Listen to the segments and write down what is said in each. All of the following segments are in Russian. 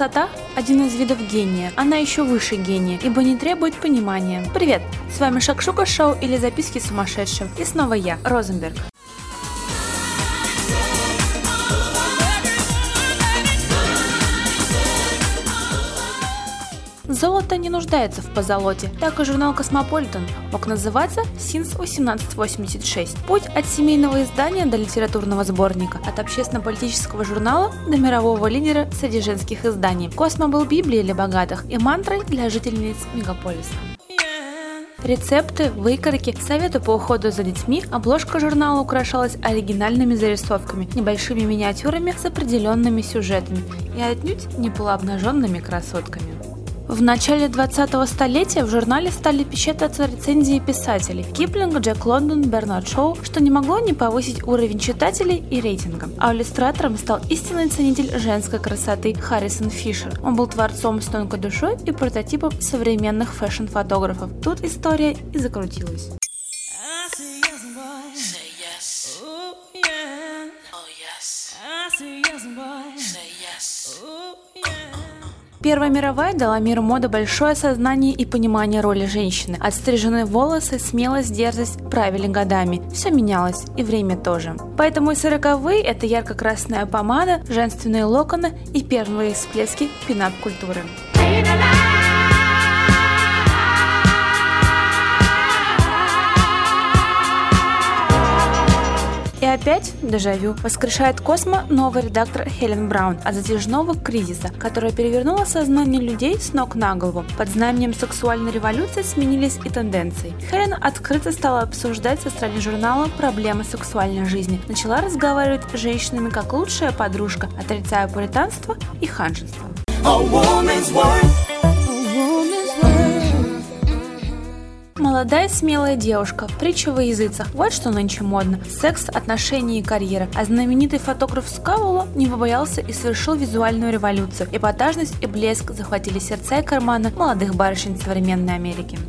Красота – один из видов гения. Она еще выше гения, ибо не требует понимания. Привет! С вами Шакшука Шоу или Записки сумасшедшего. И снова я, Розенберг. Золото не нуждается в позолоте. Так и журнал «Cosmopolitan» мог называться «Since 1886». Путь от семейного издания до литературного сборника, от общественно-политического журнала до мирового лидера среди женских изданий. «Cosmo» был Библией для богатых и мантрой для жительниц мегаполиса. Рецепты, выкройки, советы по уходу за детьми, обложка журнала украшалась оригинальными зарисовками, небольшими миниатюрами с определенными сюжетами и отнюдь не полуобнаженными красотками. В начале 20-го столетия в журнале стали печататься рецензии писателей Киплинг, Джек Лондон, Бернард Шоу, что не могло не повысить уровень читателей и рейтинга. А иллюстратором стал истинный ценитель женской красоты Харрисон Фишер. Он был творцом с тонкой душой и прототипом современных фэшн-фотографов. Тут история и закрутилась. Первая мировая дала миру моды большое осознание и понимание роли женщины. Отстриженные волосы, смелость, дерзость правили годами. Все менялось, и время тоже. Поэтому и сороковые – это ярко-красная помада, женственные локоны и первые всплески пинап-культуры. И опять дежавю. Воскрешает Космо новый редактор Хелен Браун от затяжного кризиса, которая перевернула сознание людей с ног на голову. Под знаменем сексуальной революции сменились и тенденции. Хелен открыто стала обсуждать со стороны журнала проблемы сексуальной жизни. Начала разговаривать с женщинами как лучшая подружка, отрицая пуританство и ханжество. Молодая смелая девушка, притча во языцах, вот что нынче модно. Секс, отношения и карьера. А знаменитый фотограф Скаволо не побоялся и совершил визуальную революцию. Эпатажность и блеск захватили сердца и карманы молодых барышень современной Америки.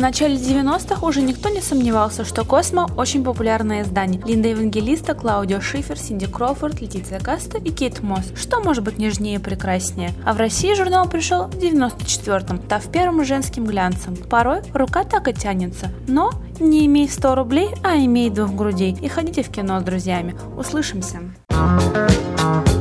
Начале 90-х уже никто не сомневался, что «Космо» – очень популярное издание. Линда Евангелиста, Клаудио Шифер, Синди Кроуфорд, Летиция Каста и Кейт Мосс. Что может быть нежнее и прекраснее? А в России журнал пришел в 94-м, став первым женским глянцем. Порой рука так и тянется. Но не имей 100 рублей, а имей двух грудей. И ходите в кино с друзьями. Услышимся. thank you